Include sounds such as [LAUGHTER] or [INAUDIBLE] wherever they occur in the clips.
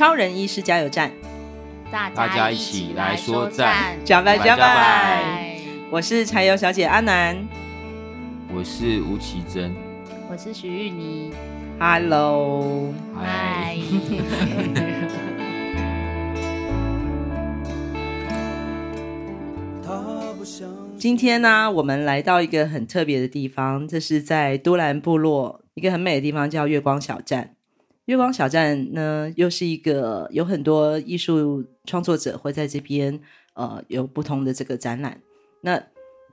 超人医师加油站，大家一起来说赞，加拜加拜！我是柴油小姐阿南，我是吴奇珍，我是徐玉妮。Hello，嗨。今天呢、啊，我们来到一个很特别的地方，这是在都兰部落一个很美的地方，叫月光小站。月光小站呢，又是一个有很多艺术创作者会在这边，呃，有不同的这个展览。那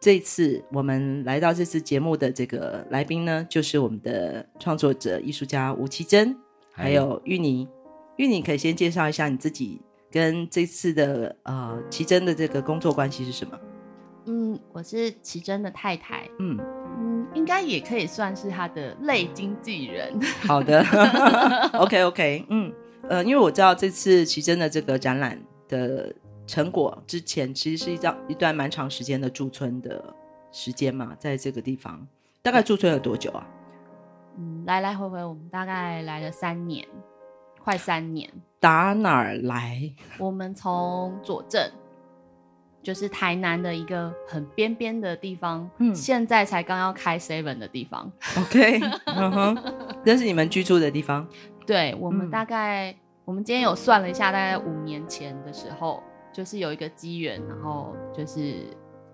这次我们来到这次节目的这个来宾呢，就是我们的创作者艺术家吴奇珍，还有玉妮。玉妮可以先介绍一下你自己跟这次的呃奇珍的这个工作关系是什么？嗯，我是奇珍的太太。嗯嗯。应该也可以算是他的类经纪人。好的，[LAUGHS] OK OK，[LAUGHS] 嗯呃，因为我知道这次奇珍的这个展览的成果，之前其实是一张一段蛮长时间的驻村的时间嘛，在这个地方大概驻村了多久啊？嗯，来来回回我们大概来了三年，快三年。打哪儿来？我们从左镇。就是台南的一个很边边的地方，嗯，现在才刚要开 seven 的地方。OK，嗯哼，这是你们居住的地方。对，我们大概，嗯、我们今天有算了一下，大概五年前的时候，就是有一个机缘，然后就是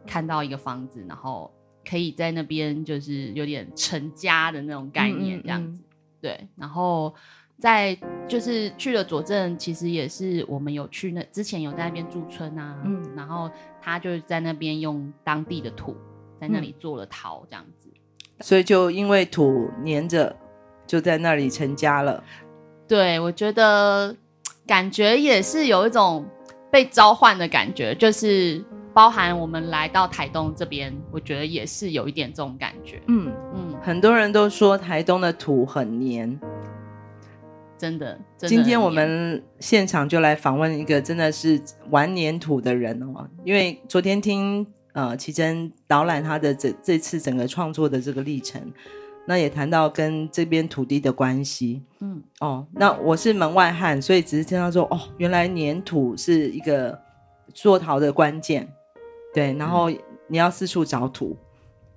看到一个房子，然后可以在那边就是有点成家的那种概念，这样子。嗯嗯嗯对，然后。在就是去了佐证，其实也是我们有去那之前有在那边驻村啊，嗯，然后他就是在那边用当地的土在那里做了陶这样子，所以就因为土黏着，就在那里成家了。对，我觉得感觉也是有一种被召唤的感觉，就是包含我们来到台东这边，我觉得也是有一点这种感觉。嗯嗯，很多人都说台东的土很黏。真的，真的，今天我们现场就来访问一个真的是玩粘土的人哦。因为昨天听呃奇珍导览他的这这次整个创作的这个历程，那也谈到跟这边土地的关系。嗯，哦，那我是门外汉，所以只是听到说，哦，原来粘土是一个做陶的关键。对，然后你要四处找土。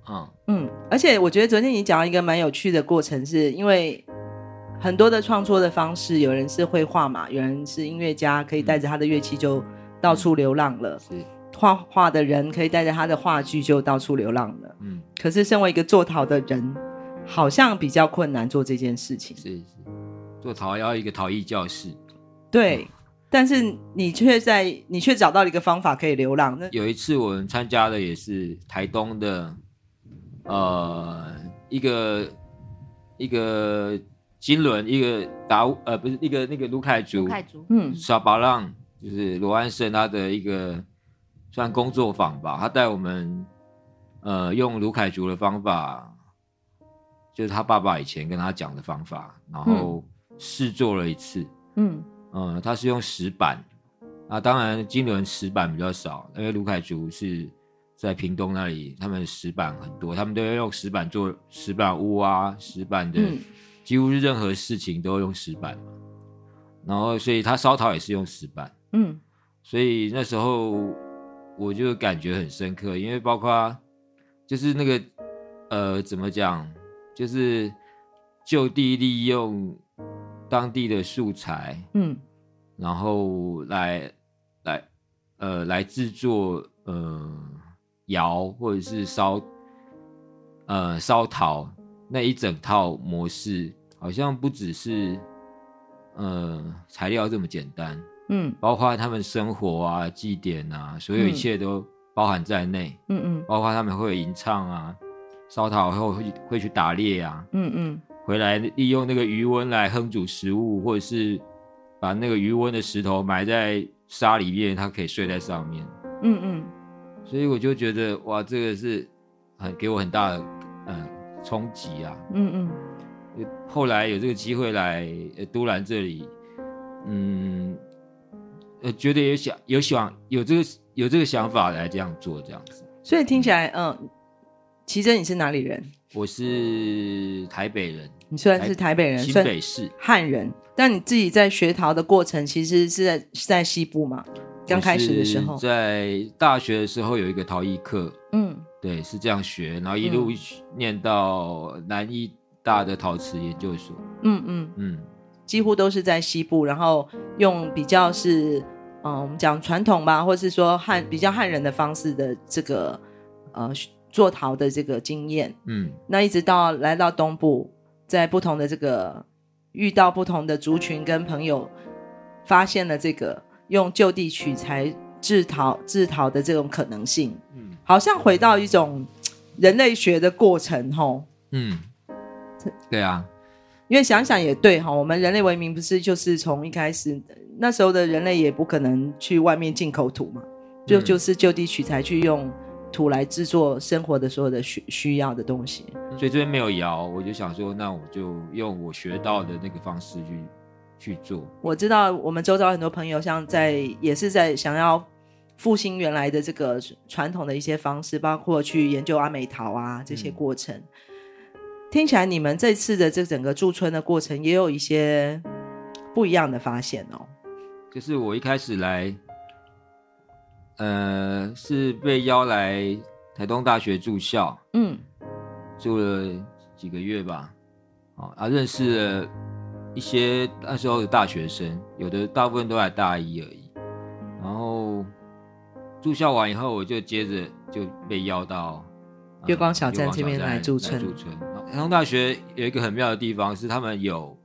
嗯嗯，而且我觉得昨天你讲到一个蛮有趣的过程，是因为。很多的创作的方式，有人是绘画嘛，有人是音乐家，可以带着他的乐器就到处流浪了。是画画的人可以带着他的画具就到处流浪了。嗯，可是身为一个做陶的人，好像比较困难做这件事情。是是，做陶要一个陶艺教室。对，但是你却在你却找到了一个方法可以流浪。那有一次我们参加的也是台东的，呃，一个一个。金轮一个达呃不是一个那个卢凯族，凯族。嗯，沙巴浪就是罗安胜他的一个算工作坊吧，他带我们呃用卢凯族的方法，就是他爸爸以前跟他讲的方法，然后试做了一次，嗯嗯、呃，他是用石板，啊当然金轮石板比较少，因为卢凯族是在屏东那里，他们石板很多，他们都要用石板做石板屋啊，石板的。嗯几乎是任何事情都用石板嘛，然后所以他烧陶也是用石板，嗯，所以那时候我就感觉很深刻，因为包括就是那个呃怎么讲，就是就地利用当地的素材，嗯，然后来来呃来制作呃窑或者是烧呃烧陶那一整套模式，好像不只是呃材料这么简单，嗯。包括他们生活啊、祭典啊，所有一切都包含在内，嗯嗯。包括他们会有吟唱啊，烧陶后会会去打猎啊，嗯嗯。回来利用那个余温来烹煮食物，或者是把那个余温的石头埋在沙里面，它可以睡在上面。嗯嗯。所以我就觉得哇，这个是很给我很大的嗯冲击啊。嗯嗯后来有这个机会来呃都兰这里，嗯，呃，觉得有想有想有这个有这个想法来这样做这样子。所以听起来，嗯，奇珍你是哪里人？我是台北人，你虽然是台北人，新北市。汉人，但你自己在学陶的过程，其实是在是在西部嘛？刚开始的时候在大学的时候有一个陶艺课，嗯对，是这样学，然后一路念到南艺大的陶瓷研究所。嗯嗯，嗯，几乎都是在西部，然后用比较是，嗯，我们讲传统吧，或是说汉比较汉人的方式的这个呃做陶的这个经验。嗯，那一直到来到东部，在不同的这个遇到不同的族群跟朋友，发现了这个用就地取材制陶制陶的这种可能性，嗯好像回到一种人类学的过程吼。嗯，对啊，因为想想也对哈，我们人类文明不是就是从一开始那时候的人类也不可能去外面进口土嘛，就嗯就是就地取材去用土来制作生活的所有的需需要的东西。所以这边没有窑，我就想说，那我就用我学到的那个方式去去做。我知道我们周遭很多朋友像在也是在想要复兴原来的这个传统的一些方式，包括去研究阿美桃啊这些过程。听起来你们这次的这整个驻村的过程也有一些不一样的发现哦。就是我一开始来，呃，是被邀来台东大学住校，嗯住了几个月吧，啊，啊，认识了一些那时候的大学生，有的大部分都在大一而已。住校完以后，我就接着就被邀到、呃月光小站这边来驻村来驻村。台东大学有一个很妙的地方是，他们有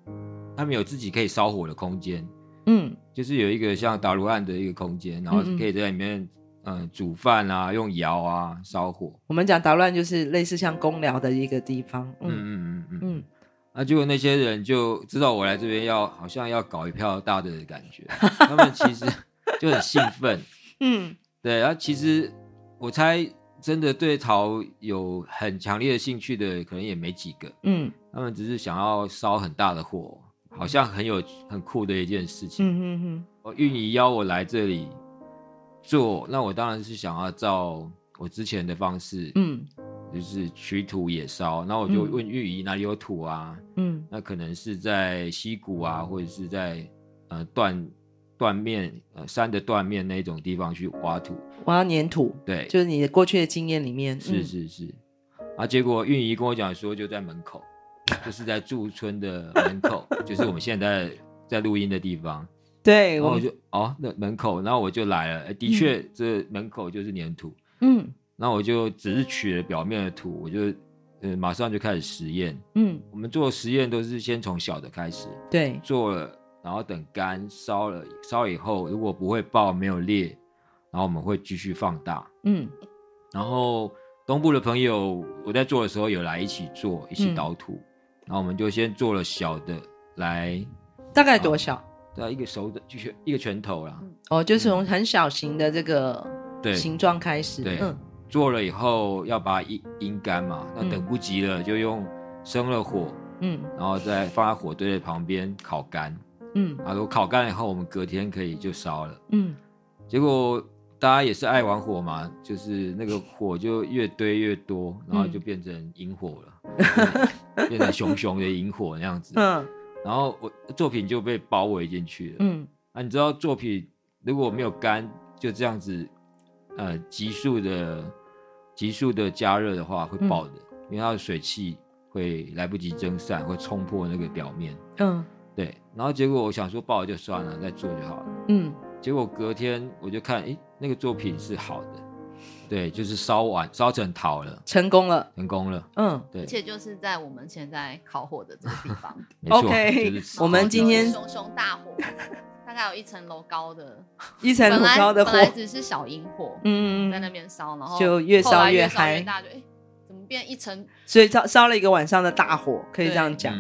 他们有自己可以烧火的空间。嗯就是有一个像打炉案的一个空间，然后可以在里面嗯、呃、煮饭啊，用窑啊烧火。我们讲捣乱就是类似像公寮的一个地方。嗯嗯嗯嗯那结果那些人就知道我来这边要好像要搞一票大的的感觉，[LAUGHS] 他们其实就很兴奋。嗯对，然后其实我猜真的对陶有很强烈的兴趣的，可能也没几个。嗯他们只是想要烧很大的火，好像很有很酷的一件事情。嗯嗯嗯我运仪邀我来这里做，那我当然是想要照我之前的方式，嗯就是取土也烧。那我就问玉仪哪里有土啊？嗯那可能是在溪谷啊，或者是在呃断断面呃山的断面那种地方去挖土。我要粘土，对，就是你的过去的经验里面。是是是。啊，结果运仪跟我讲说就在门口，就是在驻村的门口，[LAUGHS] 就是我们现在在录音的地方。对，然后我就哦，那门口，然后我就来了。的确，这门口就是粘土。嗯那我就只是取了表面的土，我就呃马上就开始实验。嗯，我们做实验都是先从小的开始对，做了，然后等干烧了，烧以后如果不会爆没有裂，然后我们会继续放大。嗯然后东部的朋友，我在做的时候有来一起做，一起捣土。然后我们就先做了小的，来大概多小？大概一个手的，就是一个拳头啦。哦，就是从很小型的这个对，形状开始。对嗯做了以后要把它阴阴干嘛，那等不及了就用生了火，嗯然后再放在火堆的旁边烤干。嗯啊，如果烤干了以后，我们隔天可以就烧了。嗯结果大家也是爱玩火嘛，就是那个火就越堆越多，然后就变成萤火了，变成熊熊的萤火那样子。嗯然后我作品就被包围进去了。嗯啊，你知道作品如果没有干，就这样子，呃，急速的急速的加热的话会爆的，因为它的水汽会来不及蒸散，会冲破那个表面。嗯对，然后结果我想说爆了就算了，再做就好了。嗯，结果隔天我就看，诶，那个作品是好的，对，就是烧完烧成陶了，成功了，成功了。嗯，对而，且就是在我们现在烤火的这个地方，[LAUGHS] 没错 OK，就是我们今天熊熊大火，大概有一层楼高的，[LAUGHS] 一层楼高的火本来，只是小萤火，嗯在那边烧，然后就越烧越嗨越大，就哎，怎么变一层？所以烧烧了一个晚上的大火，可以这样讲。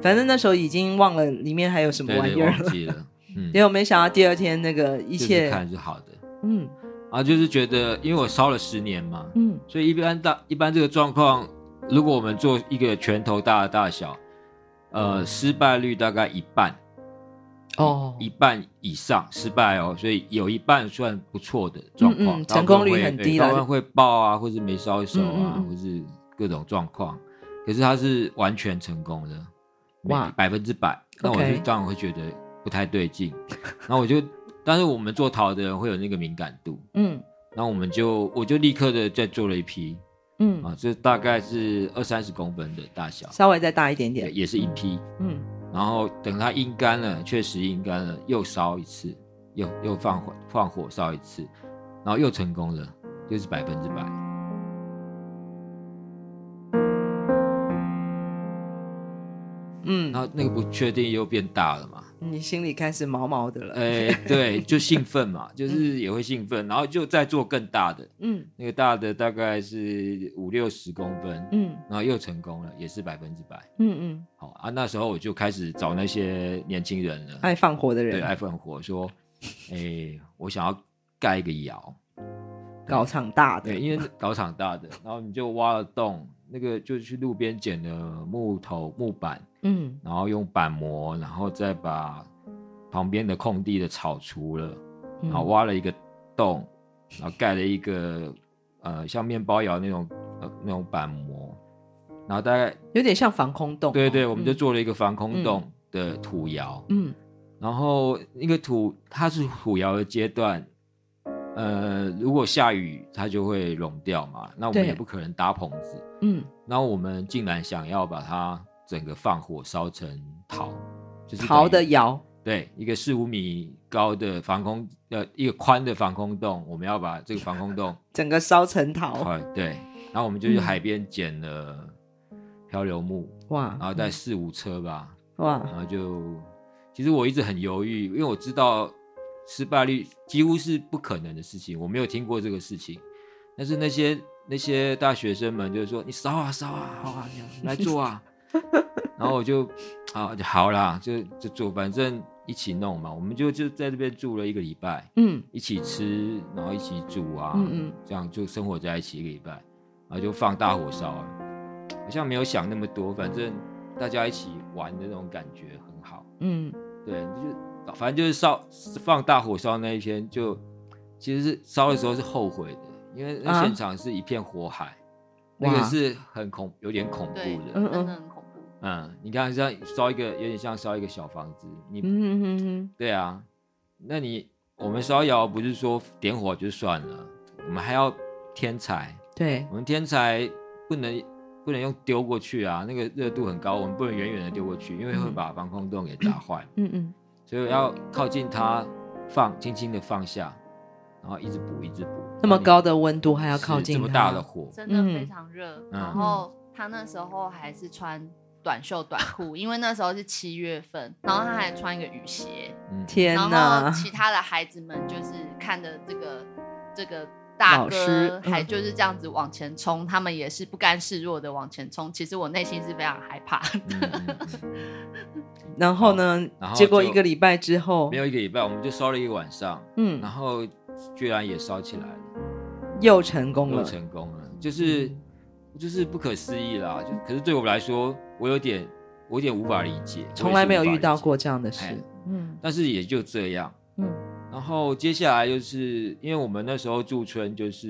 反正那时候已经忘了里面还有什么对对，玩意儿了，忘记了。[LAUGHS] 嗯，结果没想到第二天那个一就是切，看是好的，嗯。啊就是觉得，因为我烧了十年嘛，嗯。所以一般大一般这个状况，如果我们做一个拳头大的大小，呃，失败率大概一半，哦。一半以上失败哦，所以有一半算不错的状况，嗯嗯成功率很低了了，当然会爆啊，或是没烧熟啊，或是各种状况，可是它是完全成功的，哇。百分之百，那我就当然会觉得不太对劲，[LAUGHS] 然后我就，但是我们做陶的人会有那个敏感度，嗯。然后我们就我就立刻的再做了一批。嗯，啊，这大概是二三十公分的大小，稍微再大一点点，也也是一批。嗯。然后等它阴干了，确实阴干了，又烧一次，又又放火放火烧一次，然后又成功了，就是百分之百。嗯，然后那个不确定又变大了嘛？你心里开始毛毛的了，哎，对，就兴奋嘛，[LAUGHS] 就是也会兴奋，然后就再做更大的，嗯。那个大的大概是五六十公分，嗯。然后又成功了，也是百分之百。嗯嗯，好啊，那时候我就开始找那些年轻人了，爱放火的人。对，爱放火，说，[LAUGHS] 哎，我想要盖一个窑，搞场大的。对，，因为搞场大的，然后你就挖了洞，那个就去路边捡了木头、木板，嗯。然后用板模，然后再把旁边的空地的草除了，嗯。然后挖了一个洞，然后盖了一个呃像面包窑那种呃那种板模，然后大概有点像防空洞哦，对对，我们就嗯。做了一个防空洞的土窑，嗯。然后那个土它是土窑的阶段，呃，如果下雨它就会融掉嘛，那我们也不可能搭棚子，嗯。然后我们竟然想要把它整个放火烧成陶，就是陶的窑，对一个四五米高的防空呃一个宽的防空洞，我们要把这个防空洞整个烧成陶，[LAUGHS] 快对，然后我们就去嗯海边捡了漂流木，哇然后带四五车吧。哇，然后就，其实我一直很犹豫，因为我知道失败率几乎是不可能的事情，我没有听过这个事情。但是那些那些大学生们就是说，你烧啊烧啊，好啊，你来做啊。[LAUGHS] 然后我就啊就好啦，就就做，反正一起弄嘛。我们就就在这边住了一个礼拜，嗯一起吃，然后一起煮啊，嗯嗯这样就生活在一起一个礼拜，然后就放大火烧了。好像没有想那么多，反正大家一起玩的那种感觉很好。嗯对，就反正就是烧放大火烧那一天就，其实是烧的时候是后悔的，因为那啊现场是一片火海，哇那个是很恐，有点恐怖，的。嗯。嗯，你看像烧一个，有点像烧一个小房子，你、嗯嗯嗯对啊，那你我们烧窑不是说点火就算了，我们还要添柴，对，我们添柴不能不能用丢过去啊，那个热度很高，我们不能远远的丢过去，因为会把防空洞给砸坏。嗯嗯。所以要靠近它放，轻轻的放下，然后一直补，一直补。那么高的温度还要靠近这么大的火，真的非常热。嗯。然后他那时候还是穿短袖短裤，因为那时候是七月份，然后他还穿一个雨鞋。嗯，天然后，其他的孩子们就是看着这个这个大哥嗯还就是这样子往前冲，他们也是不甘示弱的往前冲。其实我内心是非常害怕的。[LAUGHS] 然后呢然？后结果一个礼拜之后没，有一个礼拜，我们就烧了一个晚上，嗯然，后居然也烧起来了，又成功了又了，成功了，就是就是不可思议啦。就可是对我来说，我有点我有点无法理解，从来没有遇到过这样的事哎，嗯但是也就这样。嗯然后接下来就是因为我们那时候驻村，就是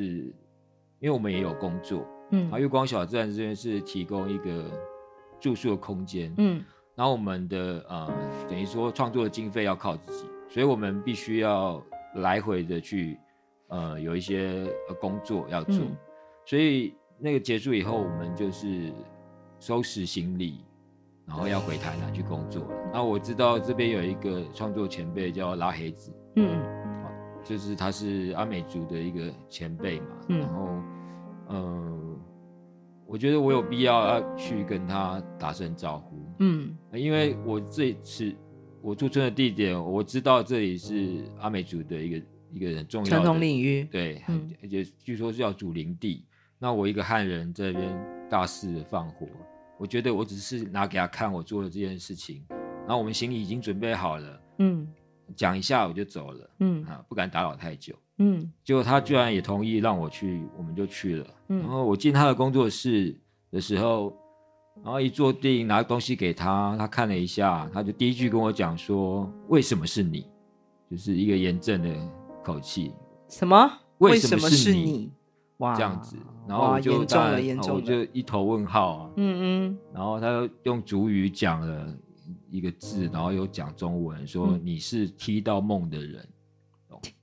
因为我们也有工作，嗯月光小站这边是提供一个住宿的空间，嗯然后我们的呃等于说创作的经费要靠自己，所以我们必须要来回的去呃有一些呃工作要做，嗯所以那个结束以后，我们就是收拾行李，然后要回台南去工作了。那我知道这边有一个创作前辈叫拉黑子，嗯。就是他是阿美族的一个前辈嘛，嗯。然后，呃，我觉得我有必要要去跟他打声招呼，嗯。因为我这次我驻村的地点，我知道这里是阿美族的一个一个很重要的传统领域，对，嗯。而且据说是要祖灵地。那我一个汉人在这边大肆的放火，我觉得我只是拿给他看我做的这件事情，然后我们行李已经准备好了，嗯讲一下我就走了，嗯啊，不敢打扰太久。嗯结果他居然也同意让我去，我们就去了。嗯然后我进他的工作室的时候，然后一坐定，拿东西给他，他看了一下，他就第一句跟我讲说：“为什么是你？”就是一个严正的口气。什么？为什么是你？哇，这样子，然后我就当然我。就一头问号啊。嗯嗯然后他又用主语讲了一个字，然后又讲中文，说嗯你是踢到梦的人。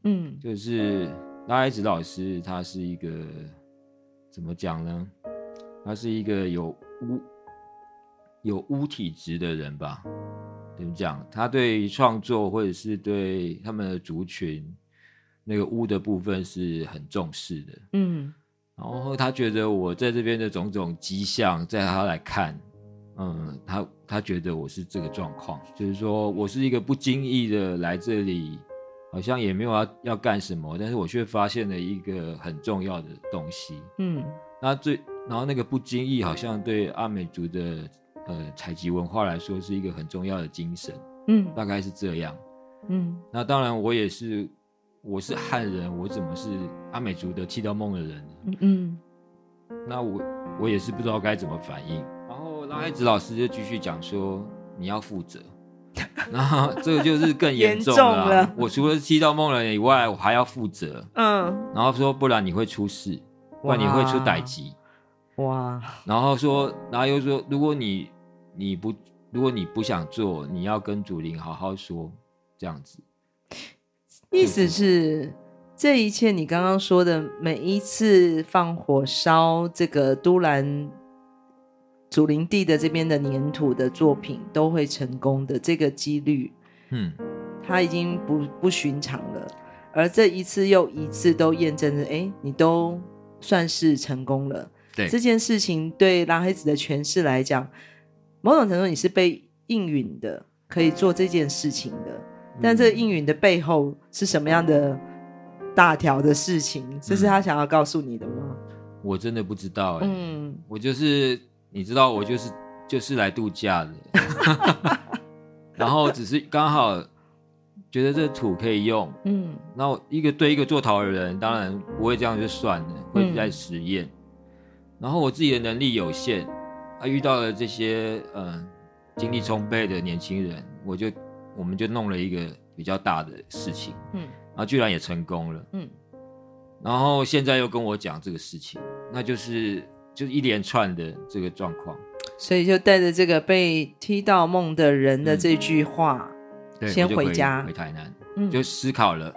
嗯就是拉黑子老师，他是一个怎么讲呢？他是一个有巫有巫体质的人吧？怎么讲？他对创作或者是对他们的族群那个屋的部分是很重视的。嗯然后他觉得我在这边的种种迹象，在他来看，嗯，他他觉得我是这个状况，就是说我是一个不经意的来这里，好像也没有要要干什么，但是我却发现了一个很重要的东西。嗯那最然后那个不经意，好像对阿美族的呃采集文化来说是一个很重要的精神，嗯大概是这样。嗯那当然，我也是，我是汉人，我怎么是阿美族的剃刀梦的人呢？嗯嗯那我我也是不知道该怎么反应。然后拉黑子老师就继续讲说，你要负责。[LAUGHS] 然后这个就是更严重了,、严重了我除了踢到梦人以外，我还要负责。嗯，然后说不然你会出事，不然你会出歹疾。哇，然后说，然后又说，如果你你不如果你不想做，你要跟祖灵好好说，这样子。意思是这一切你刚刚说的每一次放火烧这个都兰祖灵地的这边的粘土的作品都会成功的这个几率，嗯，它已经不不寻常了。而这一次又一次都验证了，哎，你都算是成功了。对，这件事情对拉黑子的诠释来讲，某种程度你是被应允的，可以做这件事情的。但这应允的背后是什么样的大条的事情？这是他想要告诉你的吗？我真的不知道哎、嗯，我就是你知道，我就是就是来度假的，[LAUGHS] 然后只是刚好觉得这土可以用，嗯。然后一个对一个做陶的人，当然不会这样就算了，会在实验。然后我自己的能力有限，啊，遇到了这些嗯精力充沛的年轻人，我就我们就弄了一个比较大的事情，嗯然后居然也成功了。嗯然后现在又跟我讲这个事情，那就是就是一连串的这个状况。所以就带着这个被踢到梦的人的这句话，对，先回家回台南，嗯，就思考了，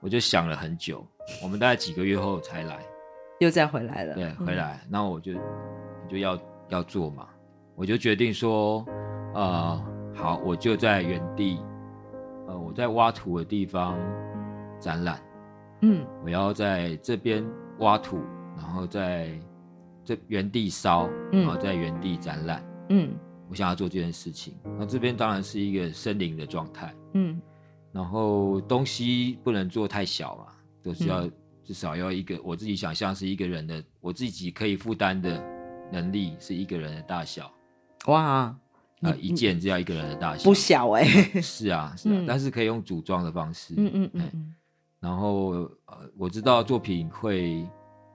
我就想了很久。我们大概几个月后才来，[LAUGHS] 又再回来了。对，嗯回来，那我就就要要做嘛，我就决定说，呃，好，我就在原地，呃，我在挖土的地方展览，嗯。我要在这边挖土，然后在这原地烧，嗯。然后在原地展览。嗯。我想要做这件事情，那这边当然是一个森林的状态，嗯。然后东西不能做太小嘛，都是要、嗯。至少要一个我自己想象是一个人的，我自己可以负担的能力是一个人的大小，哇，呃，一件只要一个人的大小，不小哎、是啊，[LAUGHS] 是啊，嗯。但是可以用组装的方式，嗯嗯嗯然后呃，我知道作品会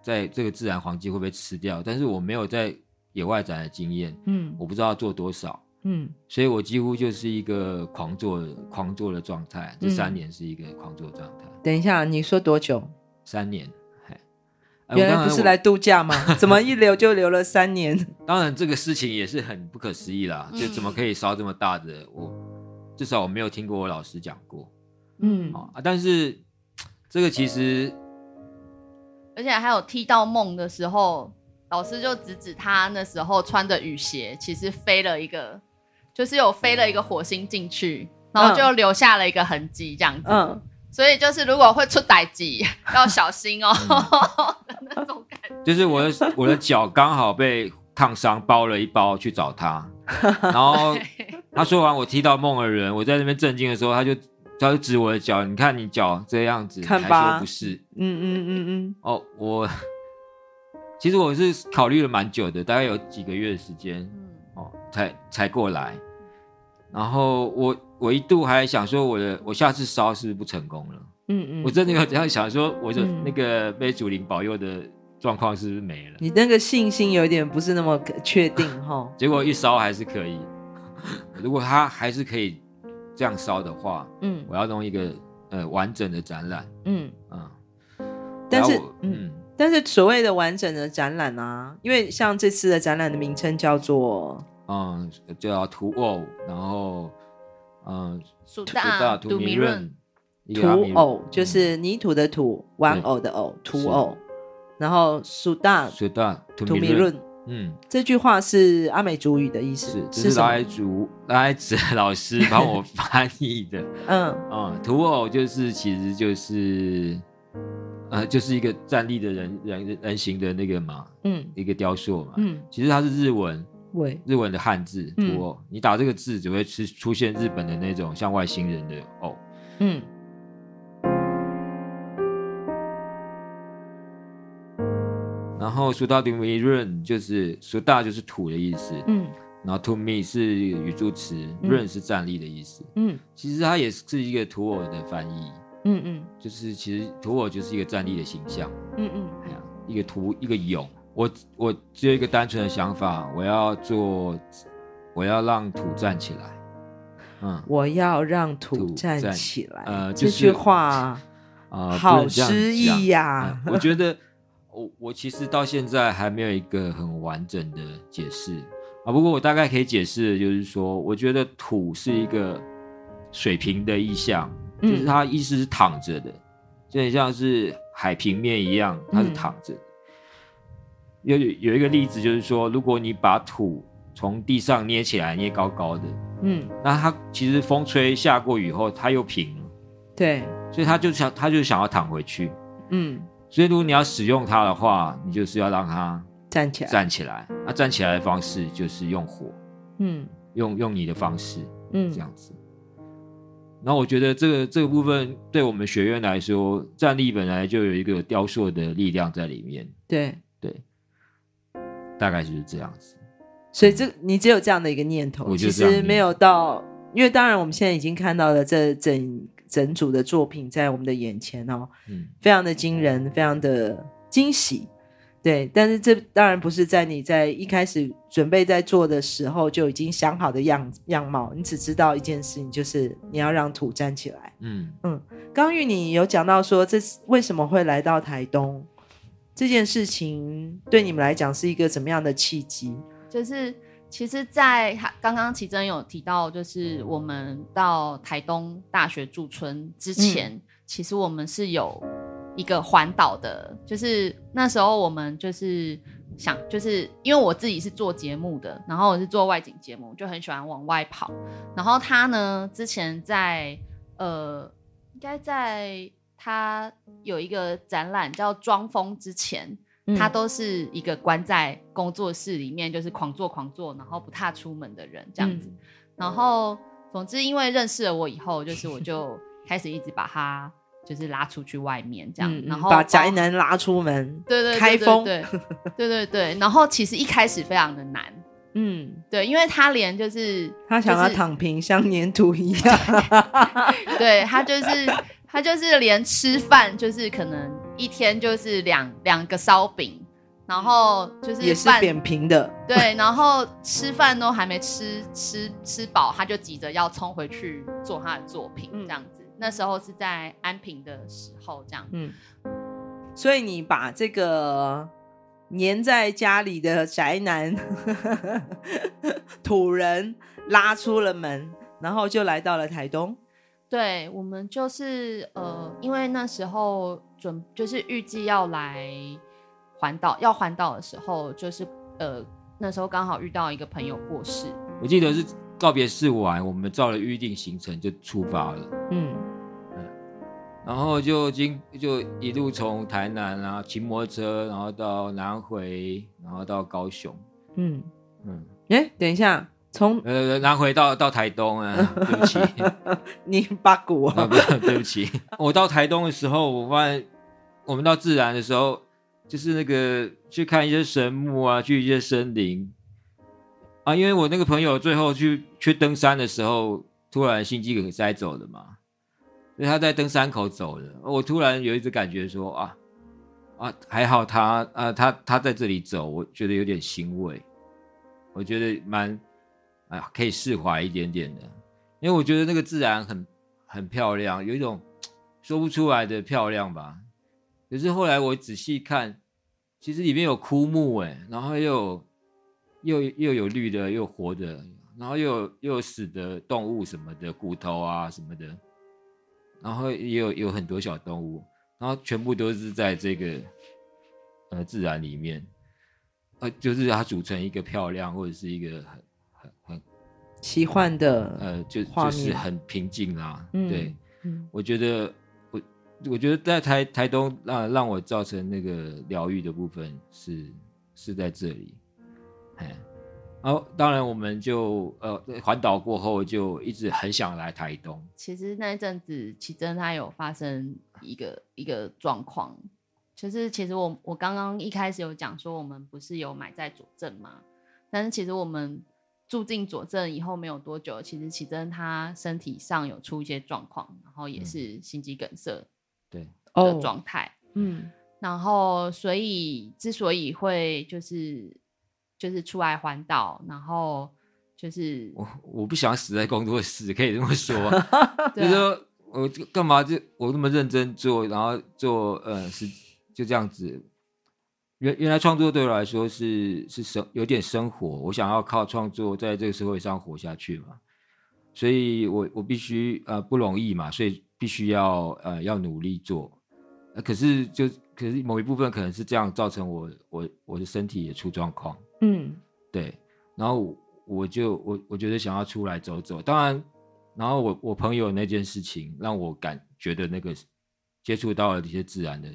在这个自然环境会被吃掉，但是我没有在野外展的经验，嗯。我不知道做多少。嗯。所以我几乎就是一个狂做狂做的状态，这嗯。三年是一个狂做状态，等一下，你说多久？三年，原来不是来度假吗？[LAUGHS] 怎么一留就留了三年？[LAUGHS] 当然，这个事情也是很不可思议啦，就怎么可以烧这么大的？我至少我没有听过我老师讲过嗯啊、啊但是这个其实而且还有踢到梦的时候，老师就指指他那时候穿的雨鞋，其实飞了一个，就是有飞了一个火星进去，然后就留下了一个痕迹，这样子。嗯，所以就是如果会出代志，[LAUGHS] 要小心哦。嗯、[LAUGHS] 那种感觉，就是我的我的脚刚好被烫伤，包了一包去找他，[LAUGHS] 然后他说完我踢到梦的人，我在那边震惊的时候，他就他就指我的脚，你看你脚这样子，看吧还说不是？嗯嗯嗯嗯。哦，我。其实我是考虑了蛮久的，大概有几个月的时间，嗯、哦，才才过来。然后我我一度还想说，我的我下次烧是不是不成功了？嗯嗯，我真的有这样想说，我就那个被主灵保佑的状况是不是没了？你那个信心有点不是那么确定哈。[LAUGHS] 结果一烧还是可以，[LAUGHS] 如果它还是可以这样烧的话，嗯，我要弄一个呃完整的展览，嗯嗯，但是嗯。但是所谓的完整的展览啊，因为像这次的展览的名称叫做嗯，叫土偶，然后嗯，苏大土米润，土偶就是泥土的土，玩偶的偶，土偶，然后苏大苏大土米润，嗯，这句话是阿美族语的意思，是这是拉莱族拉莱子老师 [LAUGHS] 帮我翻译的，嗯。嗯，土偶就是其实就是。呃，就是一个站立的人人人形的那个嘛，嗯，一个雕塑嘛，嗯，其实它是日文，对，日文的汉字，土偶，你打这个字只会出出现日本的那种像外星人的偶，嗯，然后苏大土米润就是苏大就是土的意思，嗯，然后 to me 是语助词，润是站立的意思，嗯，其实它也是一个土偶的翻译。嗯嗯，就是其实土偶就是一个站立的形象，嗯嗯，一个土一个俑，我我只有一个单纯的想法，我要做，我要让土站起来，嗯，我要让土站起来，呃，这句话啊，[LAUGHS] 呃、好诗意呀，我觉得我我其实到现在还没有一个很完整的解释啊，不过我大概可以解释的就是说，我觉得土是一个水平的意象。就是它意思是躺着的，就很像是海平面一样，它是躺着的。有有一个例子就是说，如果你把土从地上捏起来，捏高高的，嗯，那它其实风吹下过雨后，它又平了。对，所以它就想，它就想要躺回去。嗯，所以如果你要使用它的话，你就是要让它站起来。站起来，那站起来的方式就是用火，嗯，用用你的方式，嗯，这样子。然后我觉得这个这个部分对我们学院来说，站立本来就有一个雕塑的力量在里面。对对，大概就是这样子。所以这你只有这样的一个念头，其实没有到，因为当然我们现在已经看到了这整整组的作品在我们的眼前哦，嗯，非常的惊人，非常的惊喜。对，但是这当然不是在你在一开始准备在做的时候就已经想好的样样貌，你只知道一件事情，就是你要让土站起来。嗯嗯，刚玉你有讲到说，这是为什么会来到台东这件事情，对你们来讲是一个怎么样的契机？就是其实，在刚刚奇珍有提到，就是我们到台东大学驻村之前，嗯、其实我们是有。一个环岛的，就是那时候我们就是想，就是因为我自己是做节目的，然后我是做外景节目，就很喜欢往外跑。然后他呢，之前在呃，应该在他有一个展览叫《装疯》之前，他都是一个关在工作室里面，就是狂做狂做，然后不踏出门的人这样子。嗯、然后总之，因为认识了我以后，就是我就开始一直把他。就是拉出去外面这样，嗯、然后把宅男拉出门，对对，开封，对对对对。然后其实一开始非常的难，嗯，对，因为他连就是他想要躺平，像粘土一样，对他就是他就是连吃饭就是可能一天就是两两个烧饼，然后就是也是扁平的，对，然后吃饭都还没吃吃吃饱，他就急着要冲回去做他的作品，这样子。嗯那时候是在安平的时候，这样。嗯，所以你把这个黏在家里的宅男 [LAUGHS] 土人拉出了门，然后就来到了台东。对，我们就是呃，因为那时候准就是预计要来环岛，要环岛的时候，就是呃，那时候刚好遇到一个朋友过世。我记得是告别式完，我们照了预定行程就出发了。嗯嗯，然后就经就一路从台南啊骑摩托车，然后到南回，然后到高雄。嗯嗯，哎，等一下，从呃南回到到台东啊，[LAUGHS] 对不起，[LAUGHS] 你八股啊，对不起，我到台东的时候，我发现我们到自然的时候，就是那个去看一些神木啊，去一些森林。啊，因为我那个朋友最后去去登山的时候，突然心肌梗塞走了嘛，所以他在登山口走的。我突然有一种感觉说啊啊，还好他啊，他他在这里走，我觉得有点欣慰，我觉得蛮啊可以释怀一点点的，因为我觉得那个自然很很漂亮，有一种说不出来的漂亮吧。可是后来我仔细看，其实里面有枯木哎，然后又。又又有绿的，又活的，然后又有又有死的动物什么的，骨头啊什么的，然后也有有很多小动物，然后全部都是在这个呃自然里面，呃，就是它组成一个漂亮或者是一个很很很奇幻的呃，就就是很平静啦。嗯、对，嗯，我觉得我我觉得在台台东让让我造成那个疗愈的部分是是在这里。哎，然后当然我们就呃环岛过后就一直很想来台东。其实那一阵子，奇珍他有发生一个一个状况，就是其实我我刚刚一开始有讲说我们不是有买在佐证吗？但是其实我们住进佐证以后没有多久，其实启真他身体上有出一些状况，然后也是心肌梗塞对的状态。嗯，然后所以之所以会就是。就是出来环岛，然后就是我我不想死在工作室，可以这么说。啊、[LAUGHS] 就是说我干嘛就我那么认真做，然后做呃是就这样子。原原来创作对我来说是是生有点生活，我想要靠创作在这个社会上活下去嘛，所以我我必须呃不容易嘛，所以必须要呃要努力做。呃、可是就可是某一部分可能是这样造成我我我的身体也出状况。嗯，对，然后我就我我觉得想要出来走走，当然，然后我我朋友那件事情让我感觉得那个接触到了一些自然的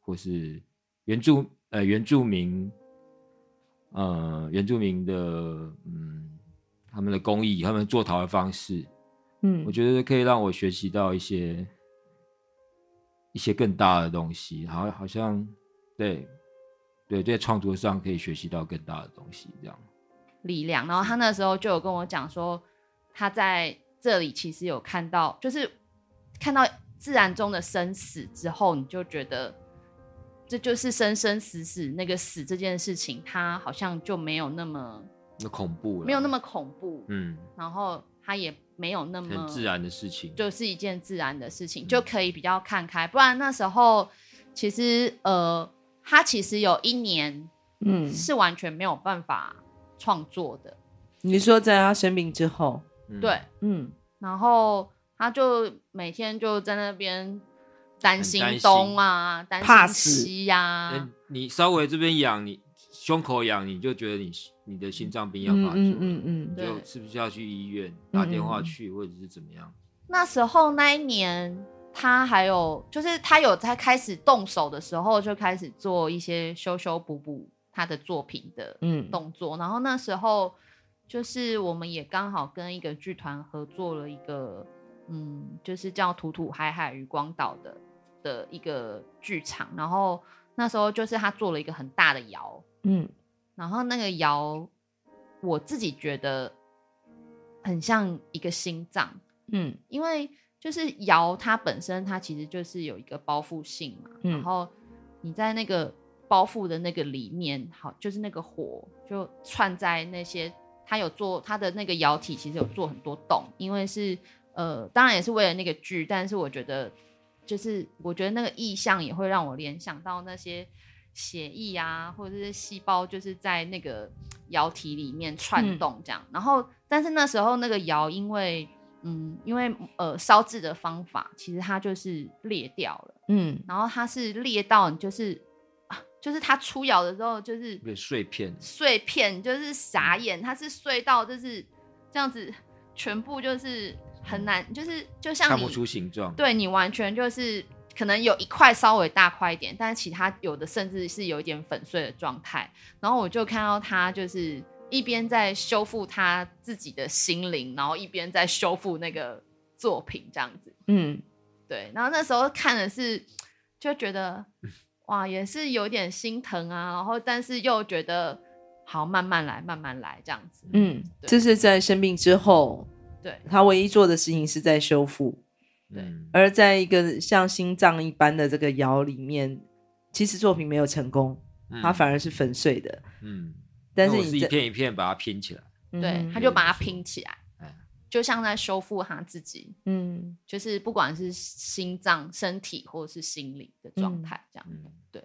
或是原住呃原住民呃原住民的嗯他们的工艺，他们做陶的方式，嗯，我觉得可以让我学习到一些一些更大的东西，好好像对。对，在创作上可以学习到更大的东西，这样力量。然后他那时候就有跟我讲说，他在这里其实有看到，就是看到自然中的生死之后，你就觉得这就是生生死死那个死这件事情，他好像就没有那么那恐怖了，没有那么恐怖。嗯，然后他也没有那么很自然的事情，就是一件自然的事情，嗯，就可以比较看开。不然那时候其实呃。他其实有一年，嗯，是完全没有办法创作的。你说在他生病之后，对，嗯，然后他就每天就在那边担心东啊，担心西呀。你稍微这边痒，你胸口痒，你就觉得你你的心脏病要发作，嗯嗯嗯，嗯，就是不是要去医院打电话去，或者是怎么样？那时候那一年。他还有，就是他有在开始动手的时候，就开始做一些修修补补他的作品的动作。嗯。然后那时候，就是我们也刚好跟一个剧团合作了一个，嗯，就是叫“土土海海渔光岛”的的一个剧场。然后那时候就是他做了一个很大的窑，嗯，然后那个窑，我自己觉得很像一个心脏，嗯，因为。就是窑，它本身它其实就是有一个包覆性嘛，嗯，然后你在那个包覆的那个里面，好，就是那个火就串在那些，它有做它的那个窑体，其实有做很多洞，因为是呃，当然也是为了那个剧，但是我觉得就是我觉得那个意象也会让我联想到那些血液啊，或者是细胞，就是在那个窑体里面窜动这样，嗯，然后但是那时候那个窑因为。嗯，因为呃烧制的方法，其实它就是裂掉了，嗯，然后它是裂到你就是啊，就是它出窑的时候就是碎片，碎片就是傻眼，它是碎到就是这样子全部就是很难，就是就像看不出形状，对你完全就是可能有一块稍微大块一点，但是其他有的甚至是有一点粉碎的状态。然后我就看到他就是一边在修复他自己的心灵，然后一边在修复那个作品这样子。嗯，对。然后那时候看的是就觉得哇，也是有点心疼啊，然后但是又觉得。好，慢慢来，慢慢来，这样子。嗯，这是在生病之后，对，他唯一做的事情是在修复。对，而在一个像心脏一般的这个窑里面，其实作品没有成功，嗯、它反而是粉碎的。嗯，但是你是一片一片把它拼起来。对，他就把它拼起来，嗯、就像在修复他自己。嗯，就是不管是心脏、身体或者是心理的状态，这样。嗯、对。